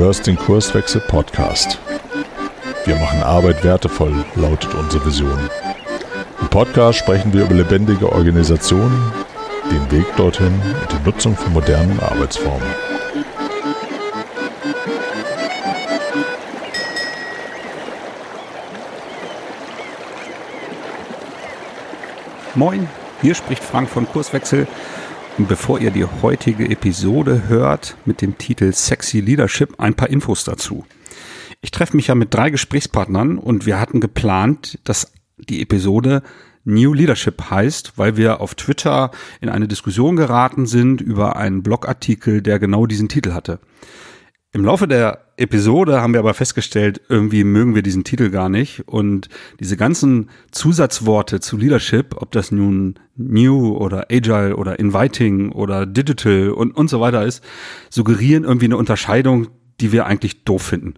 hörst den Kurswechsel Podcast. Wir machen Arbeit wertevoll, lautet unsere Vision. Im Podcast sprechen wir über lebendige Organisationen, den Weg dorthin und die Nutzung von modernen Arbeitsformen. Moin, hier spricht Frank von Kurswechsel. Bevor ihr die heutige Episode hört mit dem Titel Sexy Leadership, ein paar Infos dazu. Ich treffe mich ja mit drei Gesprächspartnern und wir hatten geplant, dass die Episode New Leadership heißt, weil wir auf Twitter in eine Diskussion geraten sind über einen Blogartikel, der genau diesen Titel hatte. Im Laufe der Episode haben wir aber festgestellt, irgendwie mögen wir diesen Titel gar nicht und diese ganzen Zusatzworte zu Leadership, ob das nun New oder Agile oder Inviting oder Digital und, und so weiter ist, suggerieren irgendwie eine Unterscheidung, die wir eigentlich doof finden.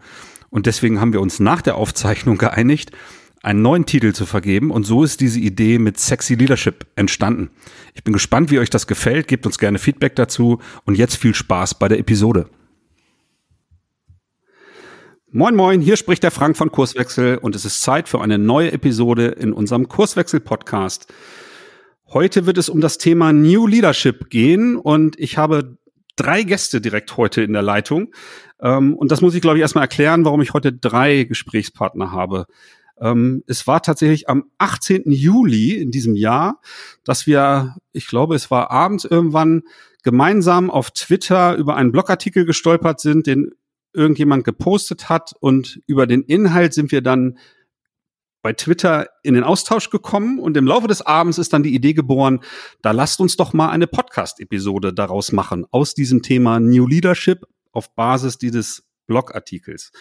Und deswegen haben wir uns nach der Aufzeichnung geeinigt, einen neuen Titel zu vergeben und so ist diese Idee mit Sexy Leadership entstanden. Ich bin gespannt, wie euch das gefällt, gebt uns gerne Feedback dazu und jetzt viel Spaß bei der Episode. Moin Moin, hier spricht der Frank von Kurswechsel und es ist Zeit für eine neue Episode in unserem Kurswechsel Podcast. Heute wird es um das Thema New Leadership gehen und ich habe drei Gäste direkt heute in der Leitung. Ähm, und das muss ich, glaube ich, erstmal erklären, warum ich heute drei Gesprächspartner habe. Ähm, es war tatsächlich am 18. Juli in diesem Jahr, dass wir, ich glaube, es war abends irgendwann gemeinsam auf Twitter über einen Blogartikel gestolpert sind, den irgendjemand gepostet hat und über den Inhalt sind wir dann bei Twitter in den Austausch gekommen und im Laufe des Abends ist dann die Idee geboren, da lasst uns doch mal eine Podcast-Episode daraus machen aus diesem Thema New Leadership auf Basis dieses Blogartikels.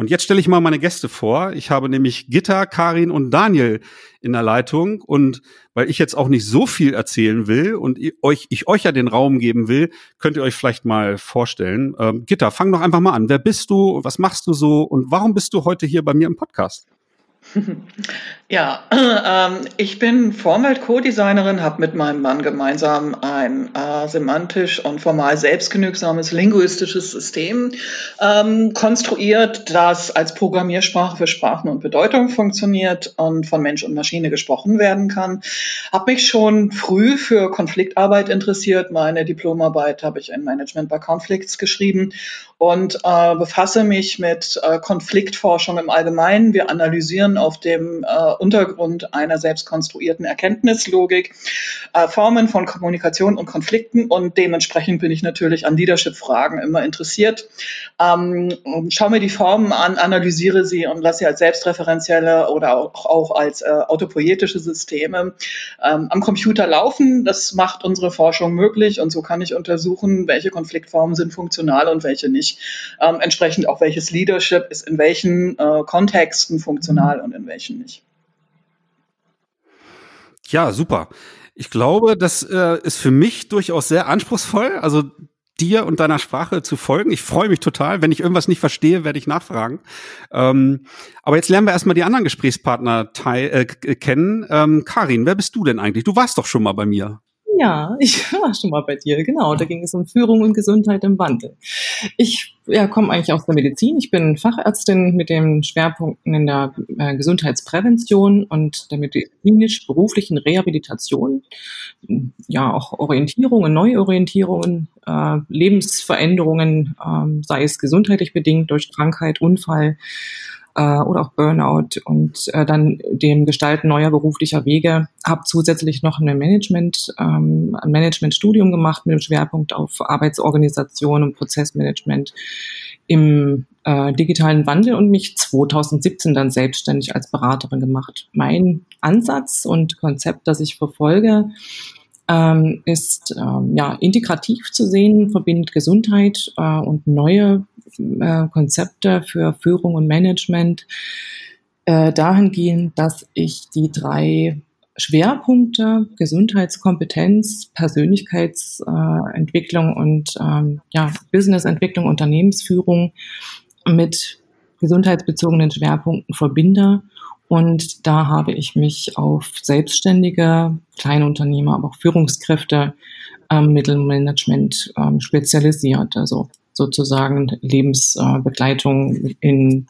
Und jetzt stelle ich mal meine Gäste vor. Ich habe nämlich Gitta, Karin und Daniel in der Leitung. Und weil ich jetzt auch nicht so viel erzählen will und ich euch, ich euch ja den Raum geben will, könnt ihr euch vielleicht mal vorstellen. Ähm, Gitta, fang doch einfach mal an. Wer bist du? Was machst du so? Und warum bist du heute hier bei mir im Podcast? Ja, ähm, ich bin Vorwelt-Co-Designerin, habe mit meinem Mann gemeinsam ein äh, semantisch und formal selbstgenügsames linguistisches System ähm, konstruiert, das als Programmiersprache für Sprachen und Bedeutung funktioniert und von Mensch und Maschine gesprochen werden kann. Habe mich schon früh für Konfliktarbeit interessiert. Meine Diplomarbeit habe ich in Management by Conflicts geschrieben und äh, befasse mich mit äh, Konfliktforschung im Allgemeinen. Wir analysieren auf dem äh, Untergrund einer selbst konstruierten Erkenntnislogik äh, Formen von Kommunikation und Konflikten und dementsprechend bin ich natürlich an Leadership-Fragen immer interessiert. Ähm, schau mir die Formen an, analysiere sie und lasse sie als selbstreferenzielle oder auch, auch als äh, autopoietische Systeme ähm, am Computer laufen. Das macht unsere Forschung möglich und so kann ich untersuchen, welche Konfliktformen sind funktional und welche nicht ähm, entsprechend auch welches Leadership ist in welchen äh, Kontexten funktional und in welchen nicht. Ja, super. Ich glaube, das äh, ist für mich durchaus sehr anspruchsvoll, also dir und deiner Sprache zu folgen. Ich freue mich total. Wenn ich irgendwas nicht verstehe, werde ich nachfragen. Ähm, aber jetzt lernen wir erstmal die anderen Gesprächspartner teil, äh, kennen. Ähm, Karin, wer bist du denn eigentlich? Du warst doch schon mal bei mir. Ja, ich war schon mal bei dir, genau. Da ging es um Führung und Gesundheit im Wandel. Ich ja, komme eigentlich aus der Medizin. Ich bin Fachärztin mit den Schwerpunkten in der äh, Gesundheitsprävention und der medizinisch-beruflichen Rehabilitation. Ja, auch Orientierungen, Neuorientierungen, äh, Lebensveränderungen, äh, sei es gesundheitlich bedingt durch Krankheit, Unfall äh, oder auch Burnout und äh, dann dem Gestalten neuer beruflicher Wege. Habe zusätzlich noch eine Management, ähm, ein Managementstudium gemacht mit dem Schwerpunkt auf Arbeitsorganisation und Prozessmanagement im äh, digitalen Wandel und mich 2017 dann selbstständig als Beraterin gemacht. Mein Ansatz und Konzept, das ich verfolge, ähm, ist ähm, ja integrativ zu sehen, verbindet Gesundheit äh, und neue äh, Konzepte für Führung und Management äh, dahingehend, dass ich die drei Schwerpunkte Gesundheitskompetenz, Persönlichkeitsentwicklung äh, und ähm, ja, Businessentwicklung, Unternehmensführung mit gesundheitsbezogenen Schwerpunkten verbinde und da habe ich mich auf selbstständige Kleinunternehmer, aber auch Führungskräfte, ähm, Mittelmanagement ähm, spezialisiert. Also sozusagen Lebensbegleitung in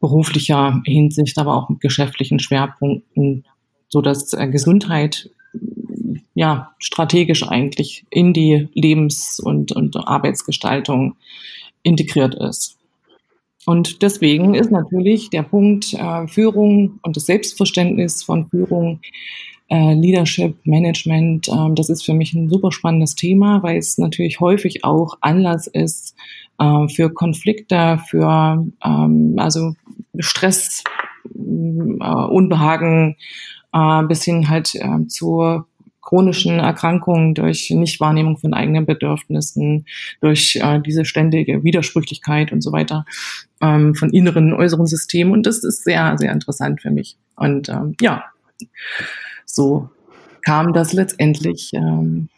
beruflicher Hinsicht, aber auch mit geschäftlichen Schwerpunkten, so dass äh, Gesundheit ja strategisch eigentlich in die Lebens- und, und Arbeitsgestaltung integriert ist. Und deswegen ist natürlich der Punkt äh, Führung und das Selbstverständnis von Führung, äh, Leadership, Management, äh, das ist für mich ein super spannendes Thema, weil es natürlich häufig auch Anlass ist äh, für Konflikte, für ähm, also Stress, äh, Unbehagen, äh, bis hin halt äh, zu chronischen Erkrankungen durch Nichtwahrnehmung von eigenen Bedürfnissen, durch äh, diese ständige Widersprüchlichkeit und so weiter ähm, von inneren und äußeren Systemen. Und das ist sehr, sehr interessant für mich. Und ähm, ja, so kam das letztendlich, ähm,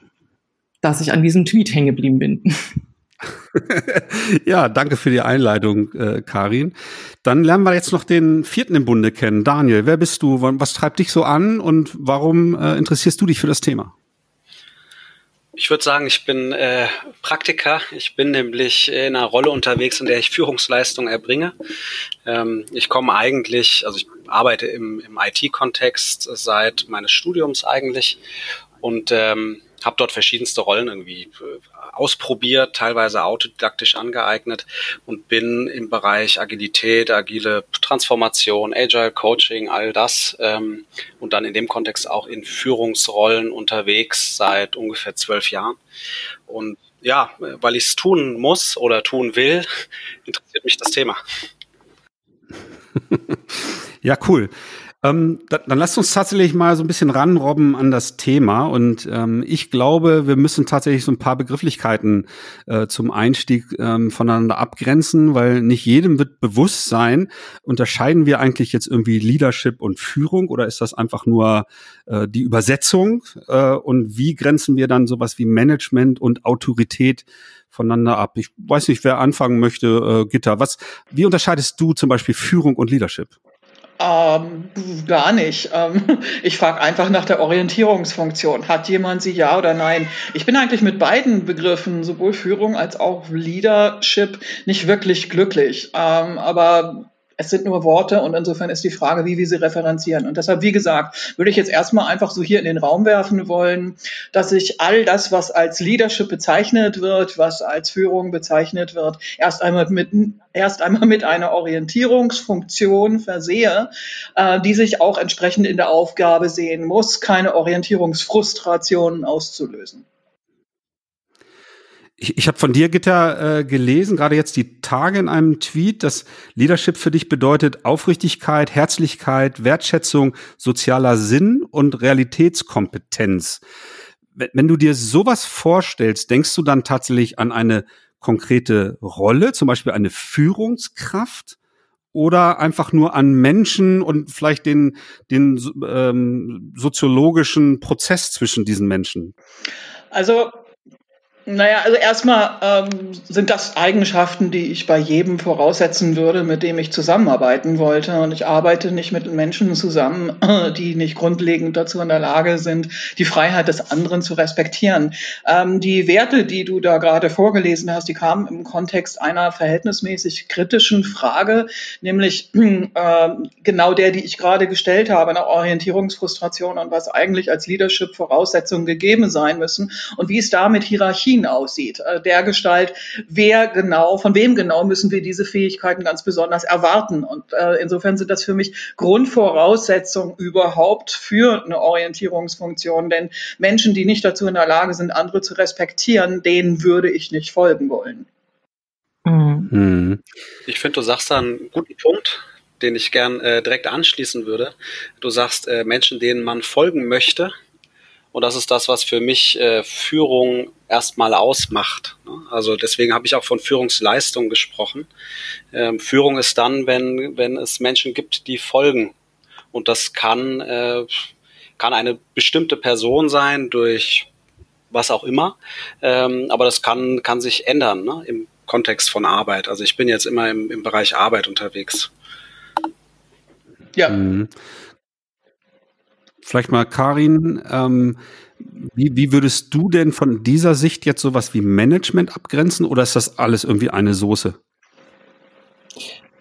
dass ich an diesem Tweet hängen geblieben bin. ja, danke für die Einleitung, äh, Karin. Dann lernen wir jetzt noch den vierten im Bunde kennen. Daniel, wer bist du? Was treibt dich so an und warum äh, interessierst du dich für das Thema? Ich würde sagen, ich bin äh, Praktiker. Ich bin nämlich in einer Rolle unterwegs, in der ich Führungsleistung erbringe. Ähm, ich komme eigentlich, also ich arbeite im, im IT-Kontext seit meines Studiums eigentlich und ähm, habe dort verschiedenste Rollen irgendwie äh, ausprobiert, teilweise autodidaktisch angeeignet und bin im Bereich Agilität, agile Transformation, Agile Coaching, all das ähm, und dann in dem Kontext auch in Führungsrollen unterwegs seit ungefähr zwölf Jahren. Und ja, weil ich es tun muss oder tun will, interessiert mich das Thema. ja, cool. Ähm, da, dann lasst uns tatsächlich mal so ein bisschen ranrobben an das Thema. Und ähm, ich glaube, wir müssen tatsächlich so ein paar Begrifflichkeiten äh, zum Einstieg ähm, voneinander abgrenzen, weil nicht jedem wird bewusst sein, unterscheiden wir eigentlich jetzt irgendwie Leadership und Führung oder ist das einfach nur äh, die Übersetzung? Äh, und wie grenzen wir dann sowas wie Management und Autorität voneinander ab? Ich weiß nicht, wer anfangen möchte, äh, Gitter. Was, wie unterscheidest du zum Beispiel Führung und Leadership? Ähm, gar nicht. Ähm, ich frage einfach nach der Orientierungsfunktion. Hat jemand sie ja oder nein? Ich bin eigentlich mit beiden Begriffen, sowohl Führung als auch Leadership, nicht wirklich glücklich. Ähm, aber es sind nur Worte und insofern ist die Frage, wie wir sie referenzieren. Und deshalb, wie gesagt, würde ich jetzt erstmal einfach so hier in den Raum werfen wollen, dass ich all das, was als Leadership bezeichnet wird, was als Führung bezeichnet wird, erst einmal mit, erst einmal mit einer Orientierungsfunktion versehe, äh, die sich auch entsprechend in der Aufgabe sehen muss, keine Orientierungsfrustrationen auszulösen. Ich, ich habe von dir, Gitter, äh, gelesen, gerade jetzt die Tage in einem Tweet, dass Leadership für dich bedeutet Aufrichtigkeit, Herzlichkeit, Wertschätzung, sozialer Sinn und Realitätskompetenz. Wenn, du dir sowas vorstellst, denkst du dann tatsächlich an eine konkrete Rolle, zum Beispiel eine Führungskraft? Oder einfach nur an Menschen und vielleicht den, den ähm, soziologischen Prozess zwischen diesen Menschen? Also naja, also erstmal ähm, sind das Eigenschaften, die ich bei jedem voraussetzen würde, mit dem ich zusammenarbeiten wollte. Und ich arbeite nicht mit Menschen zusammen, die nicht grundlegend dazu in der Lage sind, die Freiheit des anderen zu respektieren. Ähm, die Werte, die du da gerade vorgelesen hast, die kamen im Kontext einer verhältnismäßig kritischen Frage, nämlich äh, genau der, die ich gerade gestellt habe, nach Orientierungsfrustration und was eigentlich als Leadership-Voraussetzungen gegeben sein müssen und wie es da mit Hierarchie Hierarchien aussieht, äh, der Gestalt, wer genau, von wem genau müssen wir diese Fähigkeiten ganz besonders erwarten. Und äh, insofern sind das für mich Grundvoraussetzungen überhaupt für eine Orientierungsfunktion. Denn Menschen, die nicht dazu in der Lage sind, andere zu respektieren, denen würde ich nicht folgen wollen. Mhm. Ich finde, du sagst da einen guten Punkt, den ich gern äh, direkt anschließen würde. Du sagst, äh, Menschen, denen man folgen möchte, und das ist das, was für mich äh, Führung erstmal ausmacht. Ne? Also deswegen habe ich auch von Führungsleistung gesprochen. Ähm, Führung ist dann, wenn, wenn es Menschen gibt, die folgen. Und das kann, äh, kann eine bestimmte Person sein durch was auch immer. Ähm, aber das kann, kann sich ändern ne? im Kontext von Arbeit. Also ich bin jetzt immer im, im Bereich Arbeit unterwegs. Ja. Mhm. Vielleicht mal Karin, ähm, wie, wie würdest du denn von dieser Sicht jetzt sowas wie Management abgrenzen oder ist das alles irgendwie eine Soße?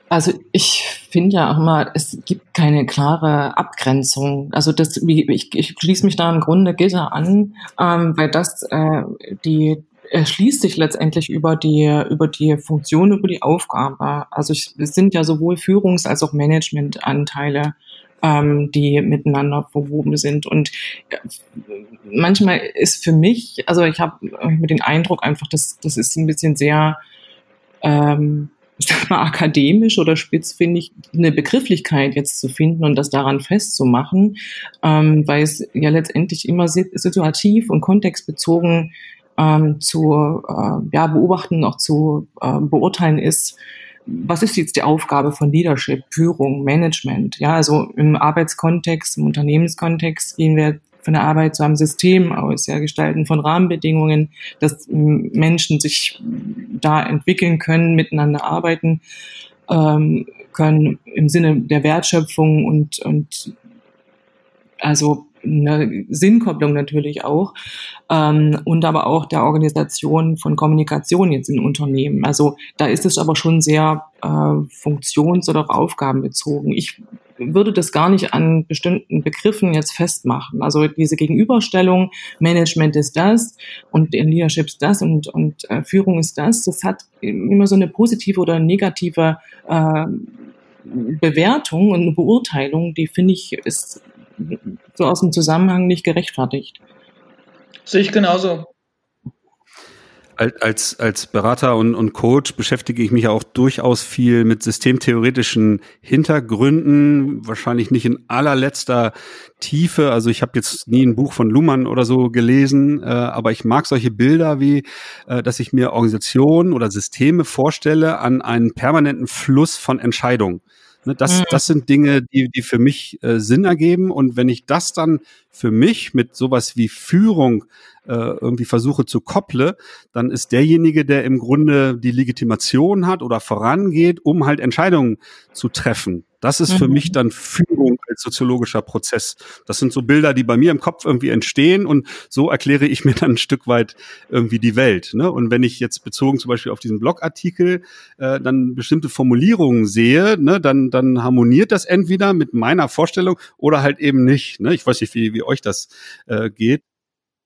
Also ich finde ja auch immer, es gibt keine klare Abgrenzung. Also das, ich, ich schließe mich da im Grunde Gitter an, ähm, weil das äh, die erschließt sich letztendlich über die über die Funktion, über die Aufgabe. Also es sind ja sowohl Führungs- als auch Managementanteile ähm, die miteinander verwoben sind. Und äh, manchmal ist für mich, also ich habe mit den Eindruck einfach, dass das ist ein bisschen sehr ähm, ich sag mal, akademisch oder eine Begrifflichkeit jetzt zu finden und das daran festzumachen, ähm, weil es ja letztendlich immer situativ und kontextbezogen ähm, zu äh, ja, beobachten, auch zu äh, beurteilen ist, was ist jetzt die Aufgabe von Leadership, Führung, Management? Ja, also im Arbeitskontext, im Unternehmenskontext gehen wir von der Arbeit zu einem System aus, ja, Gestalten von Rahmenbedingungen, dass Menschen sich da entwickeln können, miteinander arbeiten ähm, können im Sinne der Wertschöpfung und, und also eine Sinnkopplung natürlich auch ähm, und aber auch der Organisation von Kommunikation jetzt in Unternehmen. Also da ist es aber schon sehr äh, funktions- oder aufgabenbezogen. Ich würde das gar nicht an bestimmten Begriffen jetzt festmachen. Also diese Gegenüberstellung, Management ist das und Leadership ist das und, und äh, Führung ist das, das hat immer so eine positive oder negative äh, Bewertung und eine Beurteilung, die finde ich ist so aus dem Zusammenhang nicht gerechtfertigt. Sehe ich genauso. Als, als Berater und, und Coach beschäftige ich mich auch durchaus viel mit systemtheoretischen Hintergründen, wahrscheinlich nicht in allerletzter Tiefe. Also ich habe jetzt nie ein Buch von Luhmann oder so gelesen, äh, aber ich mag solche Bilder wie, äh, dass ich mir Organisationen oder Systeme vorstelle an einen permanenten Fluss von Entscheidungen. Ne, das, mhm. das sind Dinge, die, die für mich äh, Sinn ergeben. Und wenn ich das dann für mich mit sowas wie Führung äh, irgendwie versuche zu kopple, dann ist derjenige, der im Grunde die Legitimation hat oder vorangeht, um halt Entscheidungen zu treffen. Das ist für mich mhm. dann Führung als soziologischer Prozess. Das sind so Bilder, die bei mir im Kopf irgendwie entstehen und so erkläre ich mir dann ein Stück weit irgendwie die Welt. Ne? Und wenn ich jetzt bezogen zum Beispiel auf diesen Blogartikel äh, dann bestimmte Formulierungen sehe, ne, dann, dann harmoniert das entweder mit meiner Vorstellung oder halt eben nicht. Ne? Ich weiß nicht, wie, wie euch das äh, geht.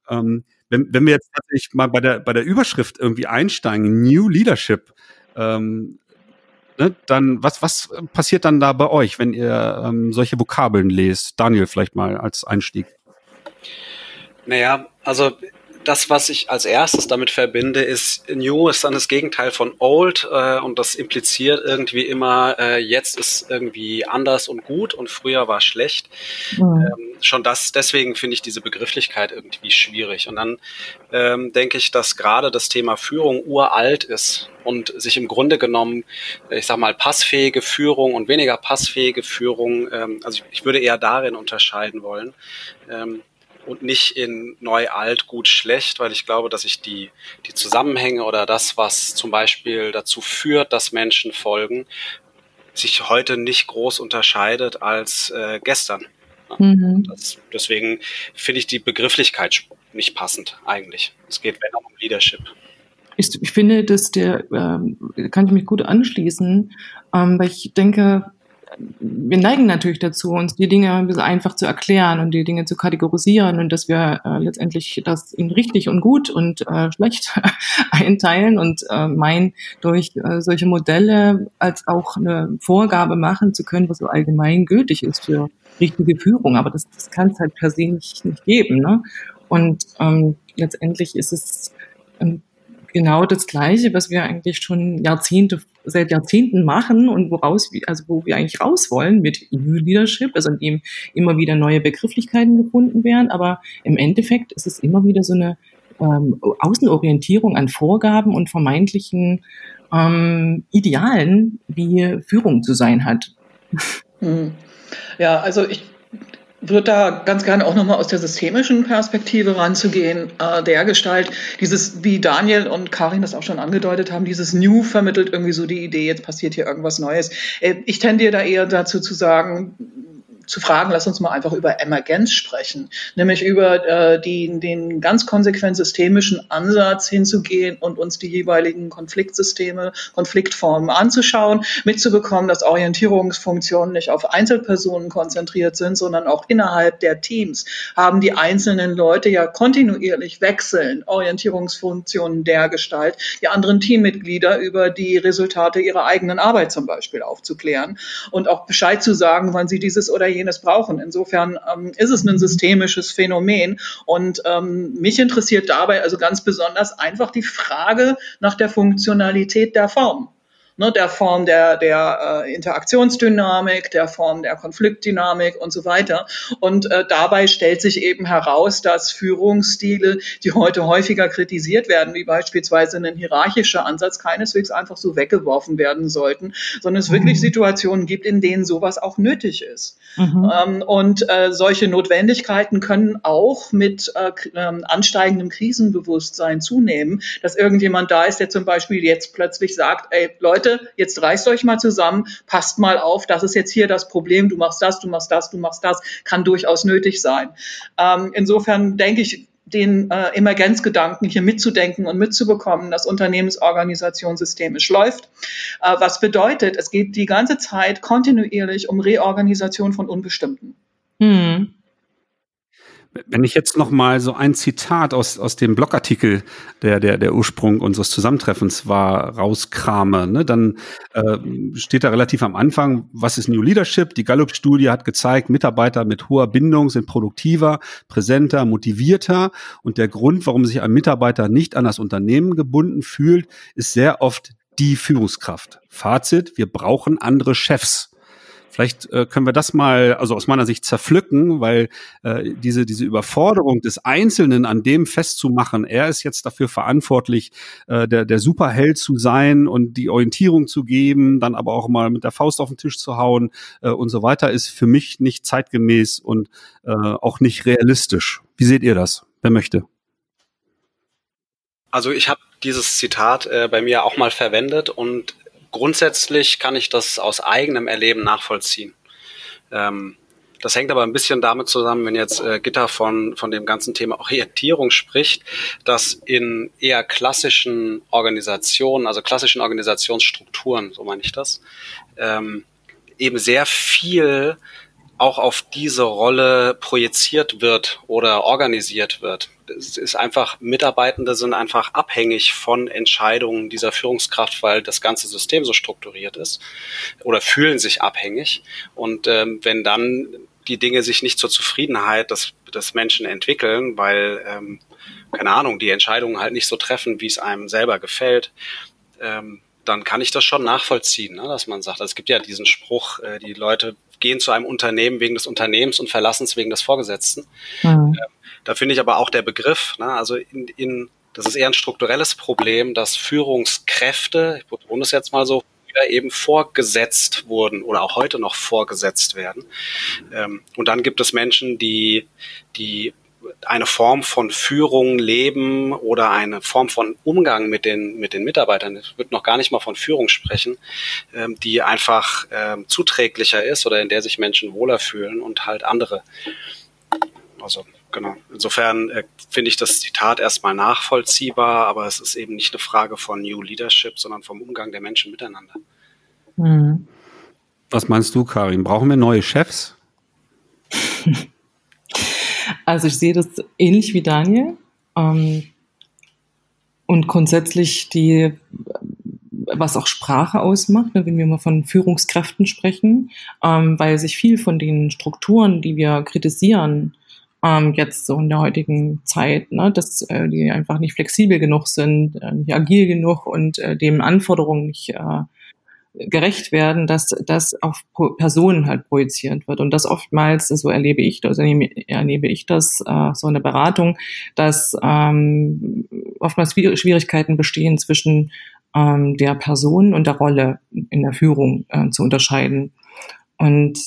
Ähm, wenn, wenn wir jetzt tatsächlich mal bei der, bei der Überschrift irgendwie einsteigen, New Leadership, ähm, ne, dann was, was passiert dann da bei euch, wenn ihr ähm, solche Vokabeln lest? Daniel, vielleicht mal als Einstieg. Naja, also das, was ich als erstes damit verbinde, ist New ist dann das Gegenteil von Old äh, und das impliziert irgendwie immer, äh, jetzt ist irgendwie anders und gut und früher war schlecht. Mhm. Ähm, schon das, deswegen finde ich diese Begrifflichkeit irgendwie schwierig. Und dann ähm, denke ich, dass gerade das Thema Führung uralt ist und sich im Grunde genommen, ich sag mal, passfähige Führung und weniger passfähige Führung, ähm, also ich, ich würde eher darin unterscheiden wollen. Ähm, und nicht in neu, alt, gut, schlecht, weil ich glaube, dass ich die, die Zusammenhänge oder das, was zum Beispiel dazu führt, dass Menschen folgen, sich heute nicht groß unterscheidet als äh, gestern. Mhm. Das, deswegen finde ich die Begrifflichkeit nicht passend eigentlich. Es geht wenn auch um Leadership. Ich, ich finde, dass der, äh, kann ich mich gut anschließen, ähm, weil ich denke, wir neigen natürlich dazu, uns die Dinge ein bisschen einfach zu erklären und die Dinge zu kategorisieren und dass wir äh, letztendlich das in richtig und gut und äh, schlecht einteilen und äh, meinen, durch äh, solche Modelle als auch eine Vorgabe machen zu können, was so allgemein gültig ist für richtige Führung. Aber das, das kann es halt per se nicht, nicht geben. Ne? Und ähm, letztendlich ist es ähm, genau das Gleiche, was wir eigentlich schon Jahrzehnte, seit Jahrzehnten machen und woraus, also wo wir eigentlich raus wollen mit New Leadership, also in dem immer wieder neue Begrifflichkeiten gefunden werden. Aber im Endeffekt ist es immer wieder so eine ähm, Außenorientierung an Vorgaben und vermeintlichen ähm, Idealen, wie Führung zu sein hat. Hm. Ja, also ich würde da ganz gerne auch nochmal aus der systemischen Perspektive ranzugehen, äh, der Gestalt, dieses, wie Daniel und Karin das auch schon angedeutet haben, dieses New vermittelt irgendwie so die Idee, jetzt passiert hier irgendwas Neues. Äh, ich tendiere da eher dazu zu sagen, zu fragen, lass uns mal einfach über Emergenz sprechen, nämlich über äh, die, den ganz konsequent systemischen Ansatz hinzugehen und uns die jeweiligen Konfliktsysteme, Konfliktformen anzuschauen, mitzubekommen, dass Orientierungsfunktionen nicht auf Einzelpersonen konzentriert sind, sondern auch innerhalb der Teams haben die einzelnen Leute ja kontinuierlich wechseln, Orientierungsfunktionen der Gestalt, die anderen Teammitglieder über die Resultate ihrer eigenen Arbeit zum Beispiel aufzuklären und auch Bescheid zu sagen, wann sie dieses oder jenes brauchen. Insofern ähm, ist es ein systemisches Phänomen und ähm, mich interessiert dabei also ganz besonders einfach die Frage nach der Funktionalität der Form ne, der Form der, der äh, Interaktionsdynamik, der Form der Konfliktdynamik und so weiter. Und äh, dabei stellt sich eben heraus, dass Führungsstile, die heute häufiger kritisiert werden, wie beispielsweise ein hierarchischer Ansatz, keineswegs einfach so weggeworfen werden sollten, sondern es mhm. wirklich Situationen gibt, in denen sowas auch nötig ist. Mhm. Ähm, und äh, solche Notwendigkeiten können auch mit äh, ähm, ansteigendem Krisenbewusstsein zunehmen, dass irgendjemand da ist, der zum Beispiel jetzt plötzlich sagt, ey Leute, Leute, jetzt reißt euch mal zusammen, passt mal auf, das ist jetzt hier das Problem, du machst das, du machst das, du machst das, kann durchaus nötig sein. Ähm, insofern denke ich, den äh, Emergenzgedanken hier mitzudenken und mitzubekommen, dass Unternehmensorganisation systemisch läuft. Äh, was bedeutet, es geht die ganze Zeit kontinuierlich um Reorganisation von Unbestimmten. Hm. Wenn ich jetzt noch mal so ein Zitat aus, aus dem Blogartikel, der, der, der Ursprung unseres Zusammentreffens war, rauskrame, ne, dann äh, steht da relativ am Anfang, was ist New Leadership? Die Gallup-Studie hat gezeigt, Mitarbeiter mit hoher Bindung sind produktiver, präsenter, motivierter. Und der Grund, warum sich ein Mitarbeiter nicht an das Unternehmen gebunden fühlt, ist sehr oft die Führungskraft. Fazit, wir brauchen andere Chefs. Vielleicht äh, können wir das mal, also aus meiner Sicht zerpflücken, weil äh, diese, diese Überforderung des Einzelnen an dem festzumachen, er ist jetzt dafür verantwortlich, äh, der, der Superheld zu sein und die Orientierung zu geben, dann aber auch mal mit der Faust auf den Tisch zu hauen äh, und so weiter, ist für mich nicht zeitgemäß und äh, auch nicht realistisch. Wie seht ihr das? Wer möchte? Also ich habe dieses Zitat äh, bei mir auch mal verwendet und grundsätzlich kann ich das aus eigenem Erleben nachvollziehen. Ähm, das hängt aber ein bisschen damit zusammen, wenn jetzt äh, Gitter von, von dem ganzen Thema Orientierung spricht, dass in eher klassischen Organisationen, also klassischen Organisationsstrukturen, so meine ich das, ähm, eben sehr viel auch auf diese Rolle projiziert wird oder organisiert wird. Es ist einfach, Mitarbeitende sind einfach abhängig von Entscheidungen dieser Führungskraft, weil das ganze System so strukturiert ist oder fühlen sich abhängig. Und ähm, wenn dann die Dinge sich nicht zur Zufriedenheit des, des Menschen entwickeln, weil, ähm, keine Ahnung, die Entscheidungen halt nicht so treffen, wie es einem selber gefällt, ähm, dann kann ich das schon nachvollziehen, ne, dass man sagt, es gibt ja diesen Spruch, äh, die Leute gehen zu einem Unternehmen wegen des Unternehmens und verlassen es wegen des Vorgesetzten. Mhm. Äh, da finde ich aber auch der Begriff, ne, also in, in, das ist eher ein strukturelles Problem, dass Führungskräfte, ich betone es jetzt mal so, eben vorgesetzt wurden oder auch heute noch vorgesetzt werden. Ähm, und dann gibt es Menschen, die, die eine Form von Führung leben oder eine Form von Umgang mit den, mit den Mitarbeitern, ich würde noch gar nicht mal von Führung sprechen, ähm, die einfach ähm, zuträglicher ist oder in der sich Menschen wohler fühlen und halt andere. Also genau. Insofern äh, finde ich das Zitat erstmal nachvollziehbar, aber es ist eben nicht eine Frage von New Leadership, sondern vom Umgang der Menschen miteinander. Mhm. Was meinst du, Karin? Brauchen wir neue Chefs? Also ich sehe das ähnlich wie Daniel. Ähm, und grundsätzlich die, was auch Sprache ausmacht, ne, wenn wir mal von Führungskräften sprechen, ähm, weil sich viel von den Strukturen, die wir kritisieren, ähm, jetzt so in der heutigen Zeit, ne, dass äh, die einfach nicht flexibel genug sind, äh, nicht agil genug und äh, dem Anforderungen nicht äh, gerecht werden, dass das auf Personen halt projiziert wird. Und das oftmals, so erlebe ich, also erlebe ich das äh, so in der Beratung, dass ähm, oftmals Schwierigkeiten bestehen zwischen ähm, der Person und der Rolle in der Führung äh, zu unterscheiden. Und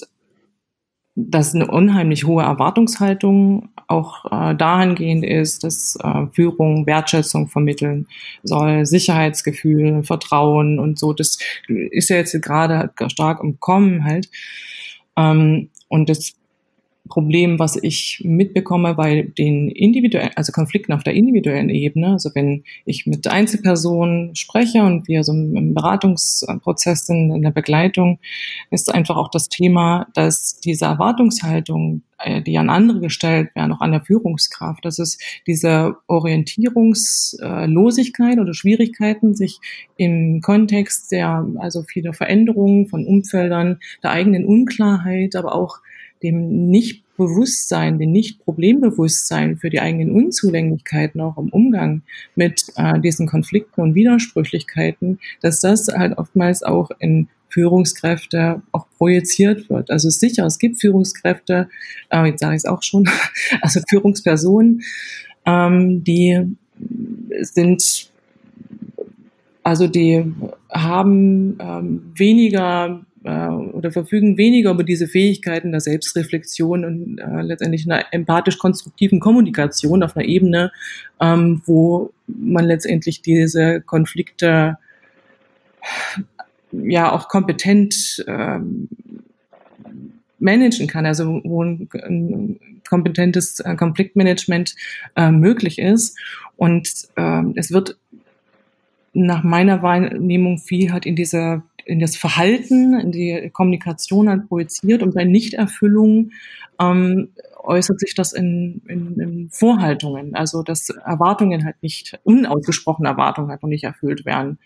dass eine unheimlich hohe Erwartungshaltung auch äh, dahingehend ist, dass äh, Führung Wertschätzung vermitteln soll, Sicherheitsgefühl, Vertrauen und so. Das ist ja jetzt gerade stark im Kommen halt. Ähm, Und das Problem, was ich mitbekomme bei den individuellen, also Konflikten auf der individuellen Ebene, also wenn ich mit Einzelpersonen spreche und wir so im Beratungsprozess sind, in der Begleitung, ist einfach auch das Thema, dass diese Erwartungshaltung, äh, die an andere gestellt werden, auch an der Führungskraft, dass es diese Orientierungslosigkeit oder Schwierigkeiten, sich im Kontext der, also viele Veränderungen von Umfeldern, der eigenen Unklarheit, aber auch dem Nichtbewusstsein, dem Nicht-Problembewusstsein für die eigenen Unzulänglichkeiten auch im Umgang mit äh, diesen Konflikten und Widersprüchlichkeiten, dass das halt oftmals auch in Führungskräfte auch projiziert wird. Also sicher, es gibt Führungskräfte, äh, jetzt sage ich es auch schon, also Führungspersonen, ähm, die sind, also die haben ähm, weniger äh, oder verfügen weniger über diese Fähigkeiten der Selbstreflexion und äh, letztendlich einer empathisch-konstruktiven Kommunikation auf einer Ebene, ähm, wo man letztendlich diese Konflikte ja auch kompetent ähm, managen kann, also wo ein, ein kompetentes äh, Konfliktmanagement äh, möglich ist. Und äh, es wird nach meiner Wahrnehmung viel halt in dieser in das Verhalten, in die Kommunikation halt projiziert und bei Nichterfüllung ähm, äußert sich das in, in, in Vorhaltungen, also dass Erwartungen halt nicht, unausgesprochene Erwartungen halt noch nicht erfüllt werden.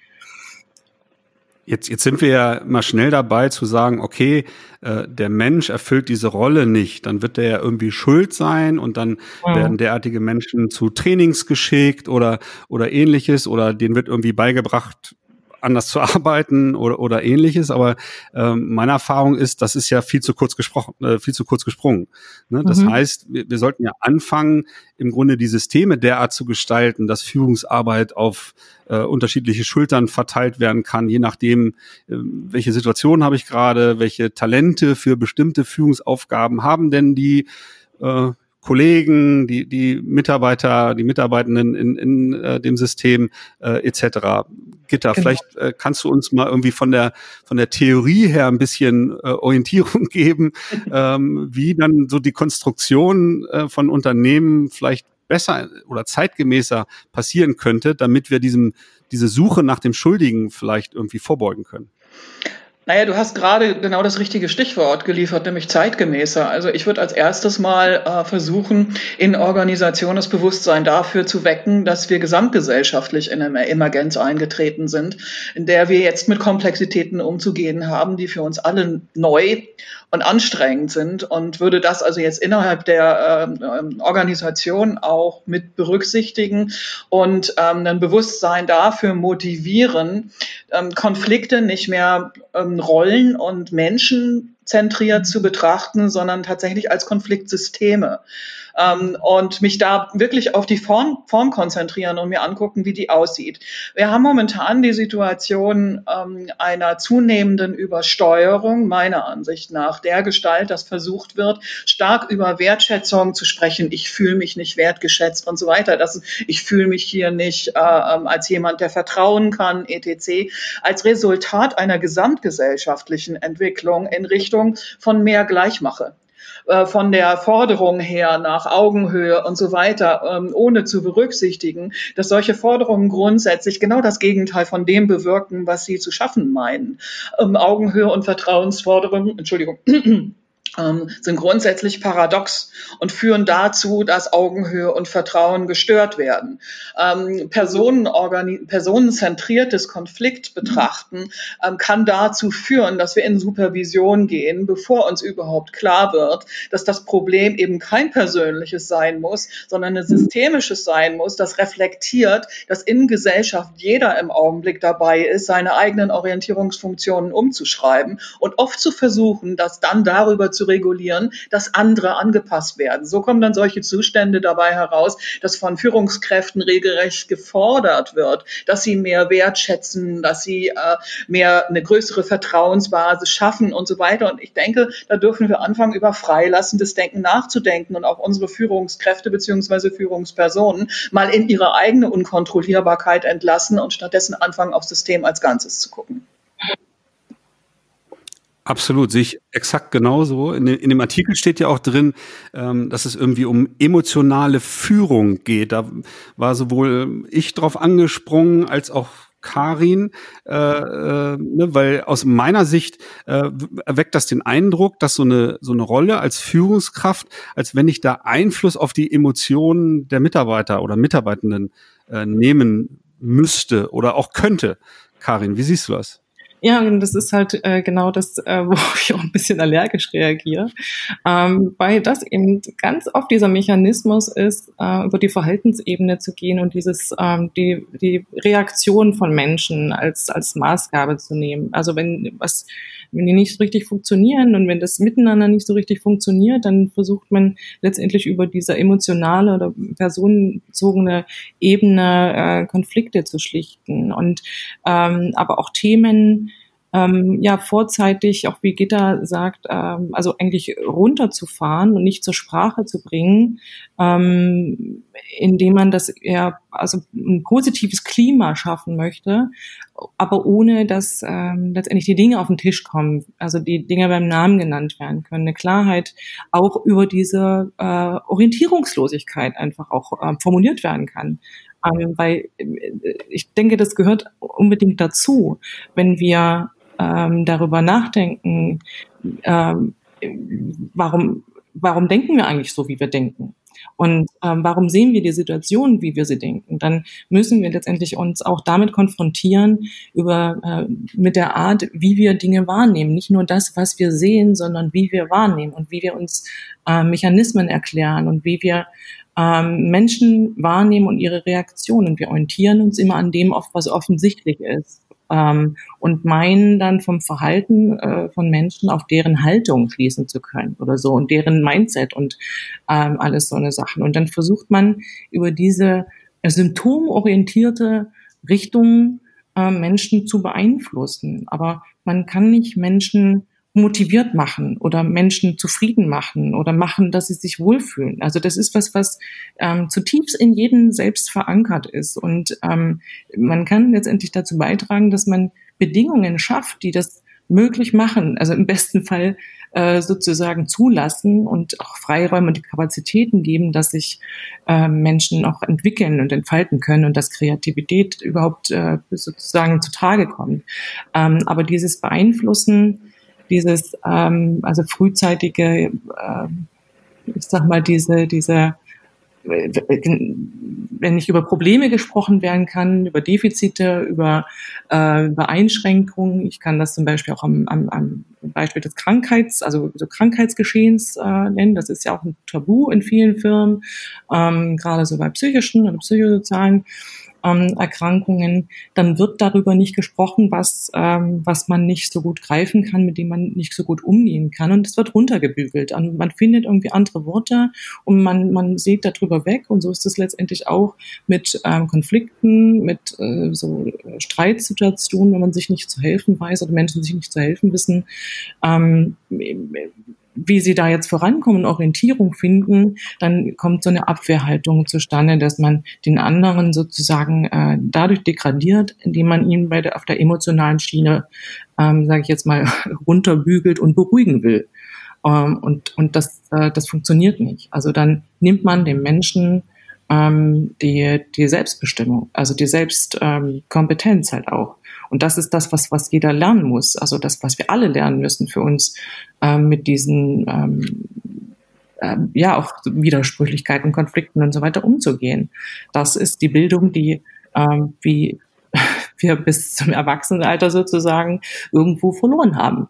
Jetzt, jetzt sind wir ja mal schnell dabei zu sagen, okay, äh, der Mensch erfüllt diese Rolle nicht, dann wird der ja irgendwie schuld sein und dann ja. werden derartige Menschen zu Trainings geschickt oder, oder ähnliches oder denen wird irgendwie beigebracht, anders zu arbeiten oder, oder ähnliches. Aber ähm, meine Erfahrung ist, das ist ja viel zu kurz gesprochen, äh, viel zu kurz gesprungen. Ne? Das mhm. heißt, wir, wir sollten ja anfangen, im Grunde die Systeme derart zu gestalten, dass Führungsarbeit auf äh, unterschiedliche Schultern verteilt werden kann, je nachdem, äh, welche Situation habe ich gerade, welche Talente für bestimmte Führungsaufgaben haben denn die äh, Kollegen, die, die Mitarbeiter, die Mitarbeitenden in, in äh, dem System äh, etc. Gitter, genau. vielleicht äh, kannst du uns mal irgendwie von der von der Theorie her ein bisschen äh, Orientierung geben, ähm, wie dann so die Konstruktion äh, von Unternehmen vielleicht besser oder zeitgemäßer passieren könnte, damit wir diesem diese Suche nach dem Schuldigen vielleicht irgendwie vorbeugen können. Naja, du hast gerade genau das richtige Stichwort geliefert, nämlich zeitgemäßer. Also ich würde als erstes mal äh, versuchen, in Organisationen das Bewusstsein dafür zu wecken, dass wir gesamtgesellschaftlich in eine Emergenz eingetreten sind, in der wir jetzt mit Komplexitäten umzugehen haben, die für uns alle neu und anstrengend sind und würde das also jetzt innerhalb der äh, Organisation auch mit berücksichtigen und ähm, ein Bewusstsein dafür motivieren, ähm, Konflikte nicht mehr ähm, Rollen und Menschen zentriert zu betrachten, sondern tatsächlich als Konfliktsysteme ähm, und mich da wirklich auf die Form, Form konzentrieren und mir angucken, wie die aussieht. Wir haben momentan die Situation ähm, einer zunehmenden Übersteuerung, meiner Ansicht nach, der Gestalt, dass versucht wird, stark über Wertschätzung zu sprechen. Ich fühle mich nicht wertgeschätzt und so weiter. Das, ich fühle mich hier nicht äh, ähm, als jemand, der vertrauen kann, etc. Als Resultat einer gesamtgesellschaftlichen Entwicklung in Richtung von mehr Gleichmache. Äh, von der Forderung her nach Augenhöhe und so weiter, ähm, ohne zu berücksichtigen, dass solche Forderungen grundsätzlich genau das Gegenteil von dem bewirken, was sie zu schaffen meinen. Ähm, Augenhöhe und Vertrauensforderungen, Entschuldigung. ähm, sind grundsätzlich paradox und führen dazu, dass Augenhöhe und Vertrauen gestört werden. Ähm, personenzentriertes Konflikt betrachten ähm, kann dazu führen, dass wir in Supervision gehen, bevor uns überhaupt klar wird, dass das Problem eben kein persönliches sein muss, sondern ein systemisches sein muss, das reflektiert, dass in Gesellschaft jeder im Augenblick dabei ist, seine eigenen Orientierungsfunktionen umzuschreiben und oft zu versuchen, das dann darüber zu zu regulieren, dass andere angepasst werden. So kommen dann solche Zustände dabei heraus, dass von Führungskräften regelrecht gefordert wird, dass sie mehr wertschätzen, dass sie äh, mehr eine größere Vertrauensbasis schaffen und so weiter. Und ich denke, da dürfen wir anfangen, über freilassendes Denken nachzudenken und auch unsere Führungskräfte beziehungsweise Führungspersonen mal in ihre eigene Unkontrollierbarkeit entlassen und stattdessen anfangen, aufs System als Ganzes zu gucken. Absolut, sehe ich exakt genauso. In, in, dem Artikel steht ja auch drin, ähm, dass es irgendwie um emotionale Führung geht. Da war sowohl ich drauf angesprungen als auch Karin, äh, äh, ne, weil aus meiner Sicht äh, erweckt das den Eindruck, dass so eine so eine Rolle als Führungskraft, als wenn ich da Einfluss auf die Emotionen der Mitarbeiter oder Mitarbeitenden äh, nehmen müsste oder auch könnte. Karin, wie siehst du das? Ja, und das ist halt äh, genau das, äh, wo ich auch ein bisschen allergisch reagiere, ähm, weil das eben ganz oft dieser Mechanismus ist, äh, über die Verhaltensebene zu gehen und dieses ähm, die die Reaktion von Menschen als als Maßgabe zu nehmen. Also wenn was wenn die nicht so richtig funktionieren und wenn das miteinander nicht so richtig funktioniert, dann versucht man letztendlich über diese emotionale oder personenbezogene Ebene äh, Konflikte zu schlichten. Und ähm, aber auch Themen ähm, ja vorzeitig, auch wie Gitta sagt, ähm, also eigentlich runterzufahren und nicht zur Sprache zu bringen, ähm, indem man das eher also ein positives Klima schaffen möchte, aber ohne dass ähm, letztendlich die Dinge auf den Tisch kommen, also die Dinge beim Namen genannt werden können, eine Klarheit auch über diese äh, Orientierungslosigkeit einfach auch äh, formuliert werden kann. Ähm, weil äh, ich denke, das gehört unbedingt dazu, wenn wir ähm, darüber nachdenken, ähm, warum, warum denken wir eigentlich so, wie wir denken? Und ähm, warum sehen wir die Situation, wie wir sie denken? Dann müssen wir letztendlich uns auch damit konfrontieren über äh, mit der Art, wie wir Dinge wahrnehmen. Nicht nur das, was wir sehen, sondern wie wir wahrnehmen und wie wir uns äh, Mechanismen erklären und wie wir ähm, Menschen wahrnehmen und ihre Reaktionen. Wir orientieren uns immer an dem, was offensichtlich ist ähm, und meinen dann vom Verhalten äh, von Menschen auf deren Haltung schließen zu können oder so und deren Mindset und ähm, alles so eine Sachen. Und dann versucht man über diese symptomorientierte Richtung äh, Menschen zu beeinflussen. Aber man kann nicht Menschen motiviert machen oder Menschen zufrieden machen oder machen, dass sie sich wohlfühlen. Also das ist was, was ähm, zutiefst in jedem selbst verankert ist. Und ähm, man kann letztendlich dazu beitragen, dass man Bedingungen schafft, die das möglich machen. Also im besten Fall äh, sozusagen zulassen und auch Freiräume und Kapazitäten geben, dass sich äh, Menschen auch entwickeln und entfalten können und dass Kreativität überhaupt äh, sozusagen zutage kommt. Ähm, aber dieses Beeinflussen dieses, ähm, also frühzeitige, äh, ich sag mal, diese, diese, wenn nicht über Probleme gesprochen werden kann, über Defizite, über, äh, über Einschränkungen. Ich kann das zum Beispiel auch am, am, am Beispiel des Krankheits, also so Krankheitsgeschehens äh, nennen. Das ist ja auch ein Tabu in vielen Firmen, ähm, gerade so bei psychischen oder psychosozialen ähm, Erkrankungen, dann wird darüber nicht gesprochen, was, ähm, was man nicht so gut greifen kann, mit dem man nicht so gut umgehen kann. Und es wird runtergebügelt. Und man findet irgendwie andere Worte und man, man sieht darüber weg. Und so ist es letztendlich auch mit ähm, Konflikten, mit äh, so Streitsituationen, wenn man sich nicht zu helfen weiß oder Menschen sich nicht zu helfen wissen. Ähm, wie sie da jetzt vorankommen, Orientierung finden, dann kommt so eine Abwehrhaltung zustande, dass man den anderen sozusagen äh, dadurch degradiert, indem man ihn bei der, auf der emotionalen Schiene, ähm, sage ich jetzt mal, runterbügelt und beruhigen will. Ähm, und und das, äh, das funktioniert nicht. Also dann nimmt man dem Menschen ähm, die, die Selbstbestimmung, also die Selbstkompetenz halt auch. Und das ist das, was, was jeder lernen muss. Also das, was wir alle lernen müssen für uns ähm, mit diesen, ähm, äh, ja, auch Widersprüchlichkeiten, Konflikten und so weiter umzugehen. Das ist die Bildung, die, ähm, wie wir bis zum Erwachsenenalter sozusagen irgendwo verloren haben.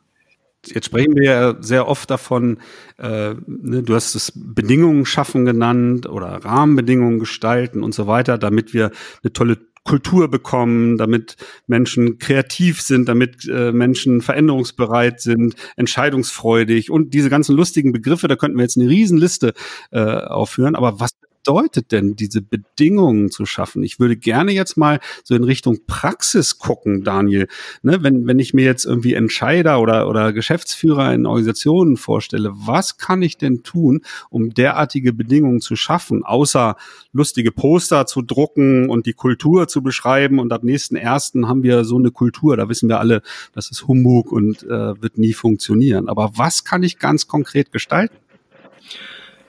Jetzt sprechen wir ja sehr oft davon, äh, ne, du hast es Bedingungen schaffen genannt oder Rahmenbedingungen gestalten und so weiter, damit wir eine tolle Kultur bekommen, damit Menschen kreativ sind, damit äh, Menschen veränderungsbereit sind, entscheidungsfreudig und diese ganzen lustigen Begriffe, da könnten wir jetzt eine Riesenliste äh, aufführen. Aber was bedeutet denn, diese Bedingungen zu schaffen? Ich würde gerne jetzt mal so in Richtung Praxis gucken, Daniel. Ne, wenn, wenn ich mir jetzt irgendwie Entscheider oder, oder Geschäftsführer in Organisationen vorstelle, was kann ich denn tun, um derartige Bedingungen zu schaffen, außer lustige Poster zu drucken und die Kultur zu beschreiben und ab nächsten ersten haben wir so eine Kultur, da wissen wir alle, das ist Humbug und äh, wird nie funktionieren. Aber was kann ich ganz konkret gestalten?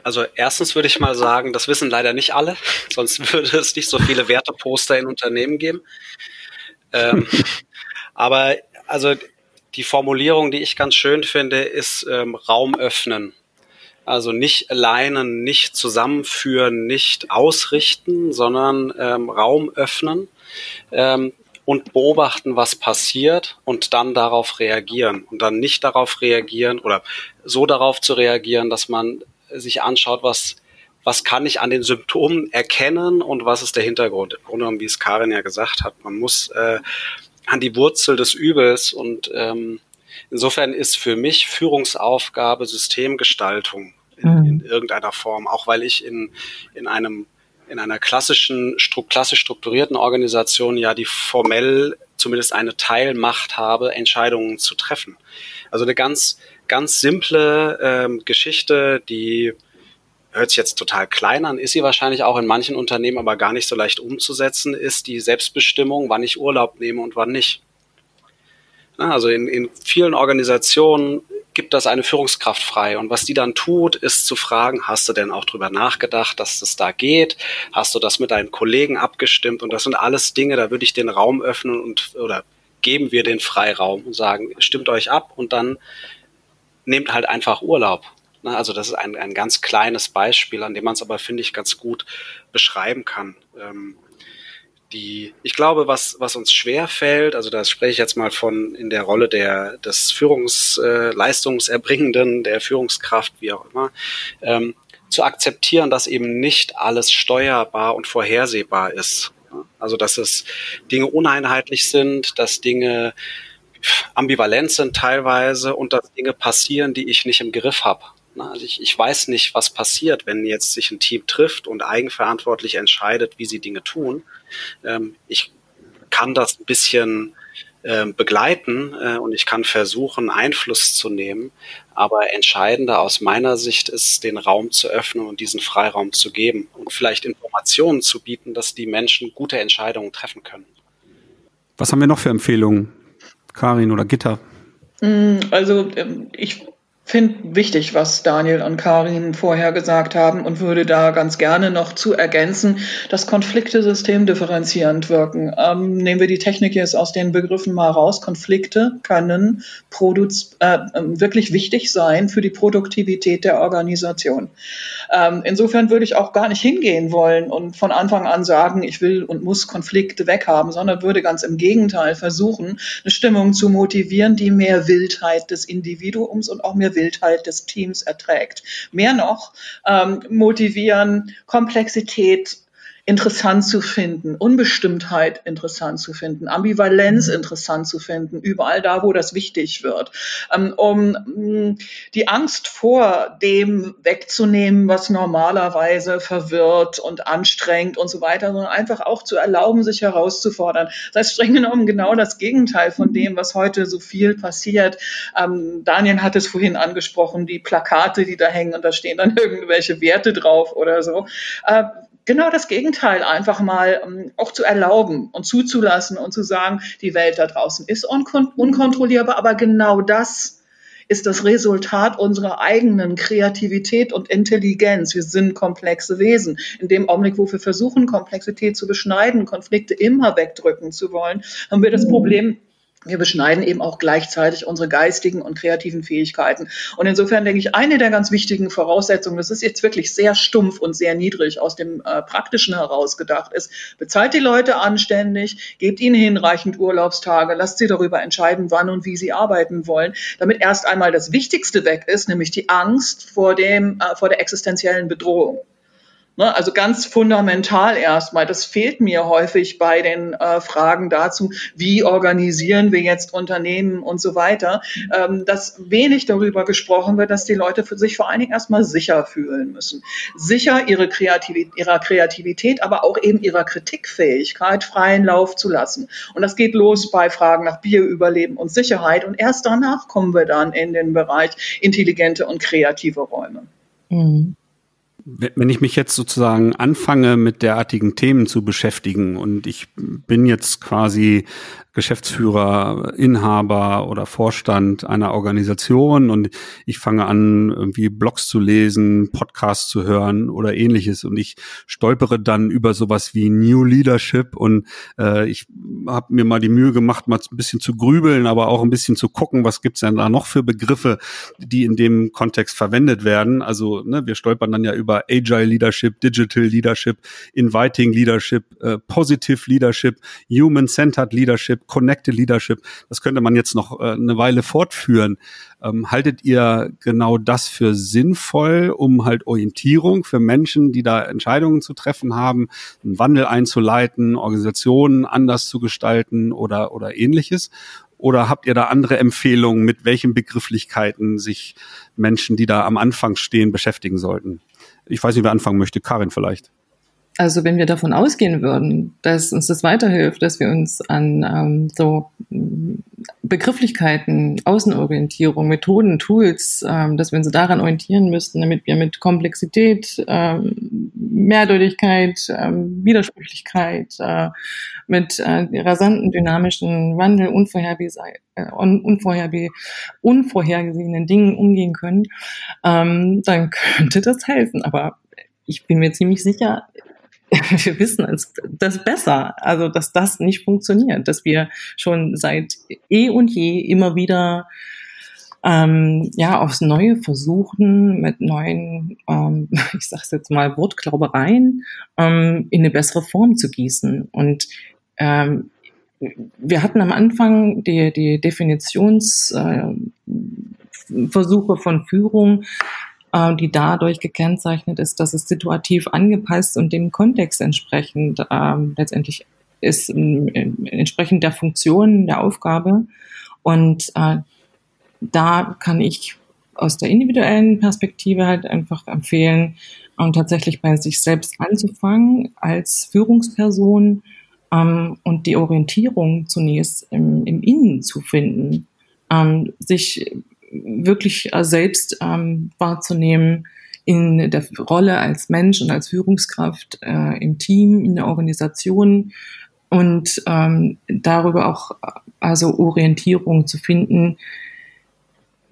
Also erstens würde ich mal sagen, das wissen leider nicht alle, sonst würde es nicht so viele Werteposter in Unternehmen geben. Ähm, aber also die Formulierung, die ich ganz schön finde, ist ähm, Raum öffnen. Also nicht alleinen, nicht zusammenführen, nicht ausrichten, sondern ähm, Raum öffnen ähm, und beobachten, was passiert und dann darauf reagieren und dann nicht darauf reagieren oder so darauf zu reagieren, dass man sich anschaut, was, was kann ich an den Symptomen erkennen und was ist der Hintergrund. Im Grunde genommen, wie es Karin ja gesagt hat, man muss äh, an die Wurzel des Übels und ähm, insofern ist für mich Führungsaufgabe Systemgestaltung in, mhm. in irgendeiner Form, auch weil ich in, in einem in einer klassischen, klassisch strukturierten Organisation ja die formell zumindest eine Teilmacht habe, Entscheidungen zu treffen. Also eine ganz ganz simple ähm, Geschichte, die hört sich jetzt total klein an, ist sie wahrscheinlich auch in manchen Unternehmen aber gar nicht so leicht umzusetzen, ist die Selbstbestimmung, wann ich Urlaub nehme und wann nicht. Also in, in vielen Organisationen gibt das eine Führungskraft frei. Und was die dann tut, ist zu fragen, hast du denn auch drüber nachgedacht, dass das da geht? Hast du das mit deinen Kollegen abgestimmt? Und das sind alles Dinge, da würde ich den Raum öffnen und oder geben wir den Freiraum und sagen, stimmt euch ab und dann nehmt halt einfach Urlaub. Ne? Also das ist ein, ein ganz kleines Beispiel, an dem man es aber, finde ich, ganz gut beschreiben kann. Ähm, die, ich glaube, was, was uns schwer fällt, also da spreche ich jetzt mal von in der Rolle der, des Führungsleistungserbringenden, äh, der Führungskraft, wie auch immer, ähm, zu akzeptieren, dass eben nicht alles steuerbar und vorhersehbar ist. Also dass es Dinge uneinheitlich sind, dass Dinge ambivalent sind teilweise und dass Dinge passieren, die ich nicht im Griff habe. Also ich, ich weiß nicht, was passiert, wenn jetzt sich ein Team trifft und eigenverantwortlich entscheidet, wie sie Dinge tun. Ähm, ich kann das ein bisschen äh, begleiten äh, und ich kann versuchen, Einfluss zu nehmen. Aber entscheidender aus meiner Sicht ist, den Raum zu öffnen und diesen Freiraum zu geben und vielleicht Informationen zu bieten, dass die Menschen gute Entscheidungen treffen können. Was haben wir noch für Empfehlungen? Karin oder Gitter? Mm, also ähm, ich finde wichtig, was Daniel und Karin vorher gesagt haben und würde da ganz gerne noch zu ergänzen, dass Konflikte systemdifferenzierend wirken. Ähm, nehmen wir die Technik jetzt aus den Begriffen mal raus. Konflikte können äh, ähm, wirklich wichtig sein für die Produktivität der Organisation. Ähm, insofern würde ich auch gar nicht hingehen wollen und von Anfang an sagen, ich will und muss Konflikte weghaben, sondern würde ganz im Gegenteil versuchen, eine Stimmung zu motivieren, die mehr Wildheit des Individuums und auch mehr Wildheit des Teams erträgt. Mehr noch, ähm, motivieren, Komplexität interessant zu finden, Unbestimmtheit interessant zu finden, Ambivalenz mhm. interessant zu finden, überall da, wo das wichtig wird, ähm, um mm, die Angst vor dem wegzunehmen, was normalerweise verwirrt und anstrengt und so weiter, sondern einfach auch zu erlauben, sich herauszufordern. Das heißt streng genommen genau das Gegenteil von mhm. dem, was heute so viel passiert. Ähm, Daniel hat es vorhin angesprochen, die Plakate, die da hängen und da stehen dann irgendwelche Werte drauf oder so. Genau das Gegenteil einfach mal ähm, auch zu erlauben und zuzulassen und zu sagen, die Welt da draußen ist unkon unkontrollierbar, aber genau das ist das Resultat unserer eigenen Kreativität und Intelligenz. Wir sind komplexe Wesen. In dem Augenblick, wo wir versuchen, Komplexität zu beschneiden, Konflikte immer wegdrücken zu wollen, haben wir das Problem, wir beschneiden eben auch gleichzeitig unsere geistigen und kreativen Fähigkeiten. Und insofern denke ich, eine der ganz wichtigen Voraussetzungen, das ist jetzt wirklich sehr stumpf und sehr niedrig aus dem äh, Praktischen heraus gedacht, ist, bezahlt die Leute anständig, gebt ihnen hinreichend Urlaubstage, lasst sie darüber entscheiden, wann und wie sie arbeiten wollen, damit erst einmal das Wichtigste weg ist, nämlich die Angst vor dem, äh, vor der existenziellen Bedrohung. Ne, also ganz fundamental erstmal. Das fehlt mir häufig bei den äh, Fragen dazu, wie organisieren wir jetzt Unternehmen und so weiter, ähm, dass wenig darüber gesprochen wird, dass die Leute für sich vor allen Dingen erstmal sicher fühlen müssen. Sicher ihre Kreativität, ihrer Kreativität, aber auch eben ihrer Kritikfähigkeit freien Lauf zu lassen. Und das geht los bei Fragen nach Bioüberleben und Sicherheit. Und erst danach kommen wir dann in den Bereich intelligente und kreative Räume. Mhm wenn ich mich jetzt sozusagen anfange, mit derartigen Themen zu beschäftigen und ich bin jetzt quasi Geschäftsführer, Inhaber oder Vorstand einer Organisation und ich fange an, irgendwie Blogs zu lesen, Podcasts zu hören oder ähnliches und ich stolpere dann über sowas wie New Leadership und äh, ich habe mir mal die Mühe gemacht, mal ein bisschen zu grübeln, aber auch ein bisschen zu gucken, was gibt's denn da noch für Begriffe, die in dem Kontext verwendet werden. Also ne, wir stolpern dann ja über Agile Leadership, Digital Leadership, Inviting Leadership, äh, Positive Leadership, Human-Centered Leadership, Connected Leadership. Das könnte man jetzt noch äh, eine Weile fortführen. Ähm, haltet ihr genau das für sinnvoll, um halt Orientierung für Menschen, die da Entscheidungen zu treffen haben, einen Wandel einzuleiten, Organisationen anders zu gestalten oder, oder ähnliches? Oder habt ihr da andere Empfehlungen, mit welchen Begrifflichkeiten sich Menschen, die da am Anfang stehen, beschäftigen sollten? Ich weiß nicht, wer anfangen möchte. Karin vielleicht. Also wenn wir davon ausgehen würden, dass uns das weiterhilft, dass wir uns an ähm, so Begrifflichkeiten, Außenorientierung, Methoden, Tools, ähm, dass wir uns daran orientieren müssten, damit wir mit Komplexität, ähm, Mehrdeutigkeit, ähm, Widersprüchlichkeit, äh, mit äh, rasanten, dynamischen Wandel, äh, unvorherbe unvorhergesehenen Dingen umgehen können, ähm, dann könnte das helfen. Aber ich bin mir ziemlich sicher, wir wissen das besser, also dass das nicht funktioniert, dass wir schon seit eh und je immer wieder ähm, ja aufs Neue versuchen mit neuen, ähm, ich sage jetzt mal Wortglaubereien, ähm, in eine bessere Form zu gießen und ähm, wir hatten am Anfang die, die Definitionsversuche äh, von Führung äh, die dadurch gekennzeichnet ist, dass es situativ angepasst und dem Kontext entsprechend ähm, letztendlich ist, äh, entsprechend der Funktion, der Aufgabe. Und äh, da kann ich aus der individuellen Perspektive halt einfach empfehlen, ähm, tatsächlich bei sich selbst anzufangen als Führungsperson ähm, und die Orientierung zunächst im, im Innen zu finden, ähm, sich wirklich äh, selbst ähm, wahrzunehmen in der Rolle als Mensch und als Führungskraft äh, im Team, in der Organisation und ähm, darüber auch also Orientierung zu finden.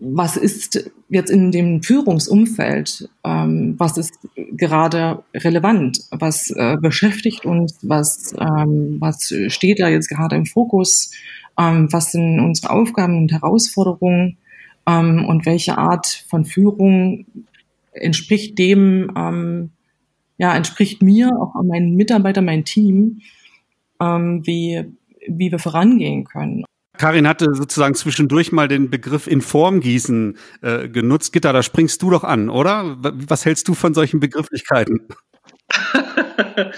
Was ist jetzt in dem Führungsumfeld, ähm, was ist gerade relevant, was äh, beschäftigt uns, was, ähm, was steht da jetzt gerade im Fokus, ähm, was sind unsere Aufgaben und Herausforderungen ähm, und welche Art von Führung entspricht dem, ähm, ja, entspricht mir, auch meinen Mitarbeitern, mein Team, ähm, wie, wie wir vorangehen können. Karin hatte sozusagen zwischendurch mal den Begriff Informgießen äh, genutzt. Gitta, da springst du doch an, oder? Was hältst du von solchen Begrifflichkeiten?